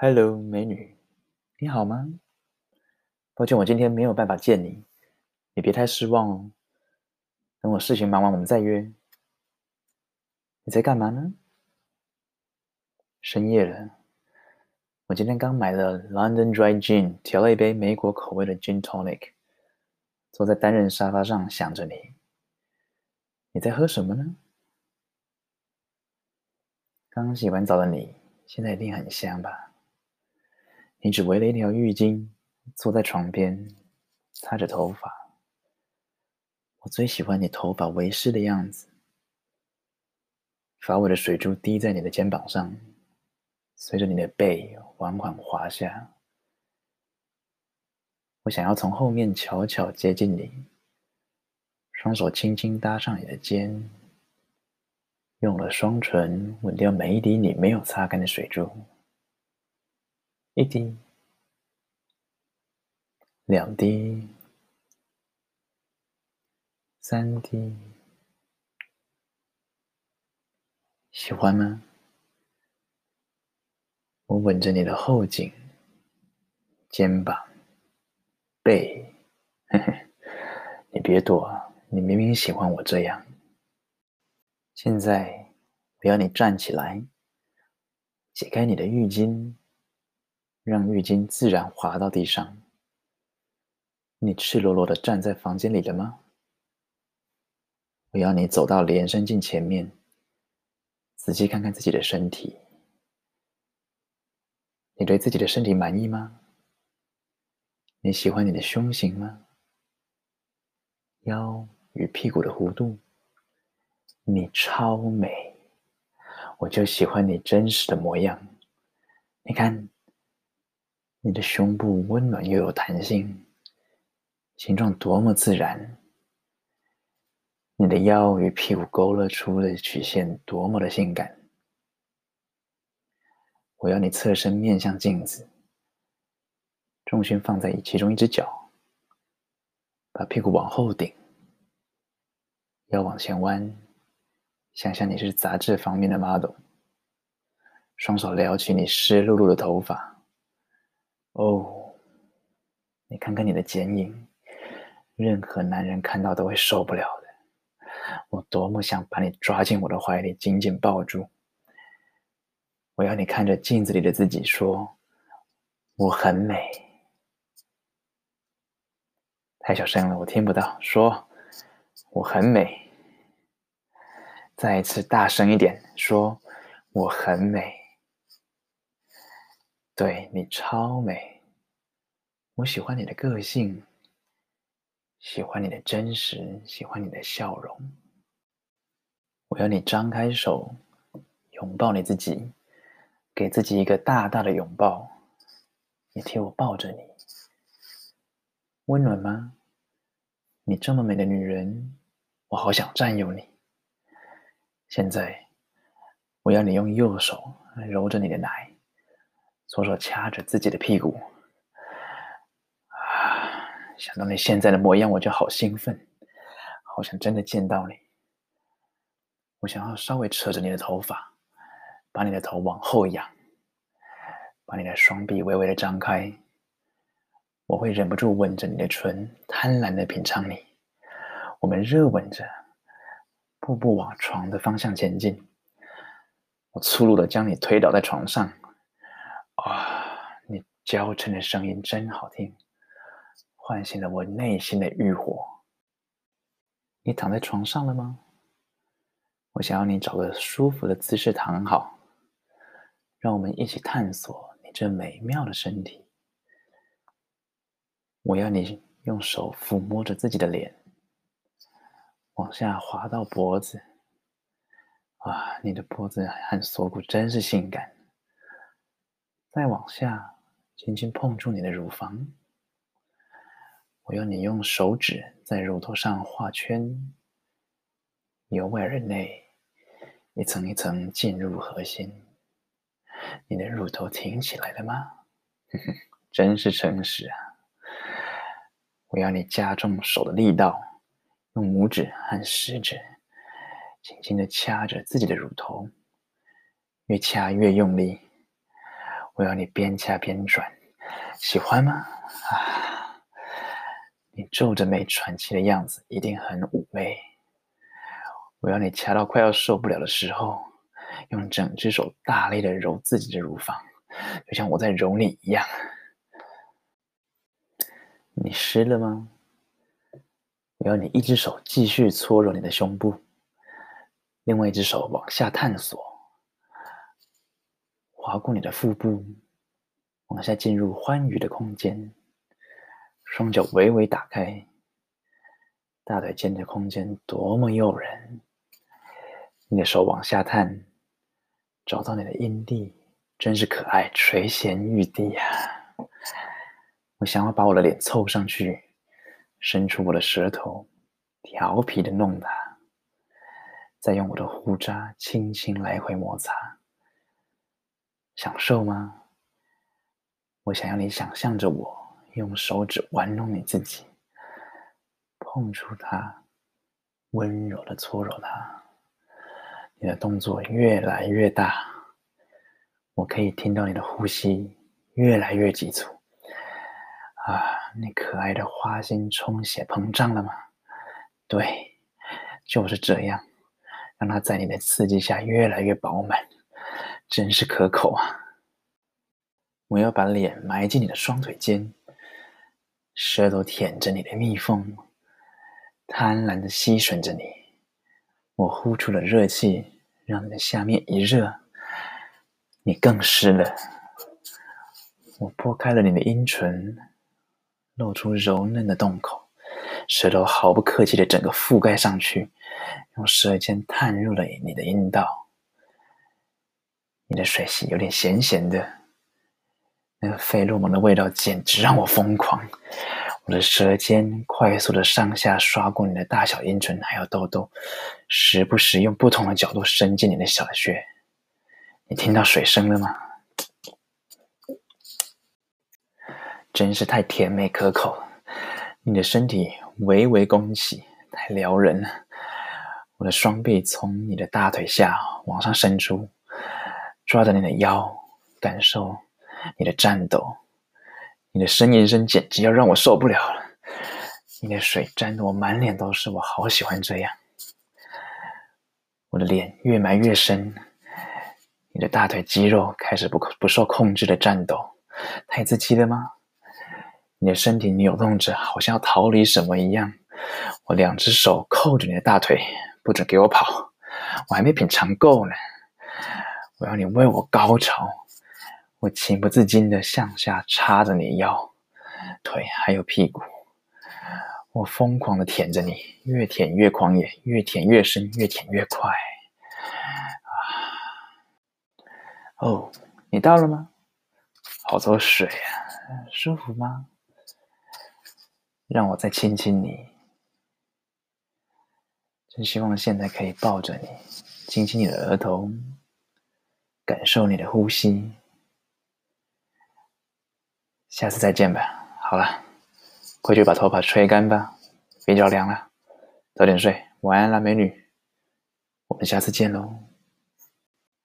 Hello，美女，你好吗？抱歉，我今天没有办法见你，你别太失望哦。等我事情忙完，我们再约。你在干嘛呢？深夜了，我今天刚买了 London Dry Gin，调了一杯美国口味的 Gin Tonic，坐在单人沙发上想着你。你在喝什么呢？刚洗完澡的你，现在一定很香吧？你只围了一条浴巾，坐在床边，擦着头发。我最喜欢你头发微湿的样子，发尾的水珠滴在你的肩膀上，随着你的背缓缓滑下。我想要从后面悄悄接近你，双手轻轻搭上你的肩，用了双唇吻掉每一滴你没有擦干的水珠。一滴，两滴，三滴，喜欢吗？我吻着你的后颈、肩膀、背，呵呵，你别躲，你明明喜欢我这样。现在，我要你站起来，解开你的浴巾。让浴巾自然滑到地上。你赤裸裸的站在房间里了吗？我要你走到连身镜前面，仔细看看自己的身体。你对自己的身体满意吗？你喜欢你的胸型吗？腰与屁股的弧度？你超美，我就喜欢你真实的模样。你看。你的胸部温暖又有弹性，形状多么自然。你的腰与屁股勾勒出的曲线多么的性感。我要你侧身面向镜子，重心放在其中一只脚，把屁股往后顶，腰往前弯，想象你是杂志方面的 model，双手撩起你湿漉漉的头发。哦你看看你的剪影，任何男人看到都会受不了的。我多么想把你抓进我的怀里，紧紧抱住。我要你看着镜子里的自己说：“我很美。”太小声了，我听不到。说：“我很美。”再一次大声一点，说：“我很美。”对，你超美，我喜欢你的个性，喜欢你的真实，喜欢你的笑容。我要你张开手，拥抱你自己，给自己一个大大的拥抱。你替我抱着你，温暖吗？你这么美的女人，我好想占有你。现在，我要你用右手揉着你的奶。左手掐着自己的屁股，啊！想到你现在的模样，我就好兴奋，好想真的见到你。我想要稍微扯着你的头发，把你的头往后仰，把你的双臂微微的张开。我会忍不住吻着你的唇，贪婪的品尝你。我们热吻着，步步往床的方向前进。我粗鲁的将你推倒在床上。哇，你娇嗔的声音真好听，唤醒了我内心的欲火。你躺在床上了吗？我想要你找个舒服的姿势躺好，让我们一起探索你这美妙的身体。我要你用手抚摸着自己的脸，往下滑到脖子。哇，你的脖子和锁骨真是性感。再往下，轻轻碰触你的乳房。我要你用手指在乳头上画圈，由外而内，一层一层进入核心。你的乳头挺起来了吗？真是诚实啊！我要你加重手的力道，用拇指和食指轻轻的掐着自己的乳头，越掐越用力。我要你边掐边转，喜欢吗？啊，你皱着眉喘气的样子一定很妩媚。我要你掐到快要受不了的时候，用整只手大力的揉自己的乳房，就像我在揉你一样。你湿了吗？我要你一只手继续搓揉你的胸部，另外一只手往下探索。划过你的腹部，往下进入欢愉的空间，双脚微微打开，大腿间的空间多么诱人！你的手往下探，找到你的阴蒂，真是可爱，垂涎欲滴呀！我想要把我的脸凑上去，伸出我的舌头，调皮的弄它，再用我的胡渣轻轻来回摩擦。享受吗？我想要你想象着我用手指玩弄你自己，碰触它，温柔的搓揉它。你的动作越来越大，我可以听到你的呼吸越来越急促。啊，你可爱的花心充血膨胀了吗？对，就是这样，让它在你的刺激下越来越饱满。真是可口啊！我要把脸埋进你的双腿间，舌头舔着你的蜜缝，贪婪的吸吮着你。我呼出了热气，让你的下面一热，你更湿了。我拨开了你的阴唇，露出柔嫩的洞口，舌头毫不客气的整个覆盖上去，用舌尖探入了你的阴道。你的水洗有点咸咸的，那个费洛蒙的味道简直让我疯狂。我的舌尖快速的上下刷过你的大小阴唇，还有痘痘，时不时用不同的角度伸进你的小穴。你听到水声了吗？真是太甜美可口。你的身体微微弓起，太撩人了。我的双臂从你的大腿下往上伸出。抓着你的腰，感受你的颤抖，你的呻吟声简直要让我受不了了。你的水沾得我满脸都是，我好喜欢这样。我的脸越埋越深，你的大腿肌肉开始不不受控制的颤抖，太刺激了吗？你的身体扭动着，好像要逃离什么一样。我两只手扣着你的大腿，不准给我跑，我还没品尝够呢。我要你为我高潮，我情不自禁地向下插着你腰、腿还有屁股，我疯狂地舔着你，越舔越狂野，越舔越深，越舔越快。啊！哦，你到了吗？好多水啊，舒服吗？让我再亲亲你，真希望现在可以抱着你，亲亲你的额头。感受你的呼吸，下次再见吧。好了，快去把头发吹干吧，别着凉了，早点睡，晚安啦，美女。我们下次见喽。